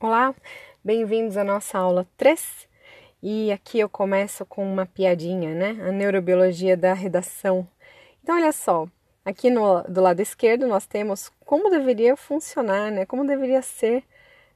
Olá, bem-vindos à nossa aula 3. E aqui eu começo com uma piadinha, né? A neurobiologia da redação. Então, olha só, aqui no, do lado esquerdo nós temos como deveria funcionar, né? Como deveria ser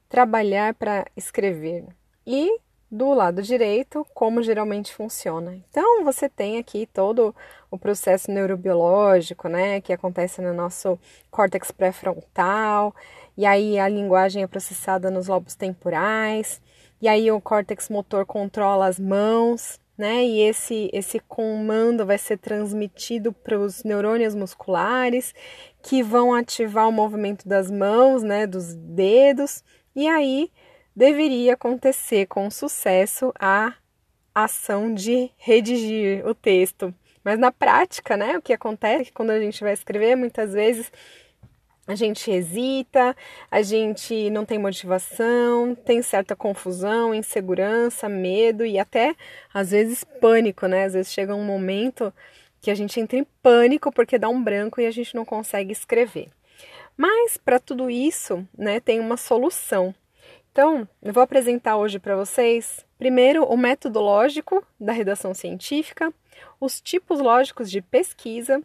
trabalhar para escrever. E do lado direito, como geralmente funciona. Então, você tem aqui todo o processo neurobiológico, né, que acontece no nosso córtex pré-frontal, e aí a linguagem é processada nos lobos temporais, e aí o córtex motor controla as mãos, né, e esse, esse comando vai ser transmitido para os neurônios musculares, que vão ativar o movimento das mãos, né, dos dedos, e aí deveria acontecer com sucesso a ação de redigir o texto. Mas na prática, né, o que acontece quando a gente vai escrever, muitas vezes a gente hesita, a gente não tem motivação, tem certa confusão, insegurança, medo e até às vezes pânico, né? Às vezes chega um momento que a gente entra em pânico porque dá um branco e a gente não consegue escrever. Mas para tudo isso, né, tem uma solução. Então, eu vou apresentar hoje para vocês, primeiro, o método lógico da redação científica, os tipos lógicos de pesquisa,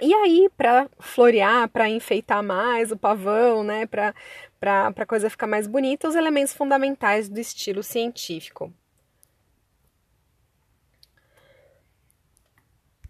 e aí, para florear, para enfeitar mais o pavão, né, para a coisa ficar mais bonita, os elementos fundamentais do estilo científico.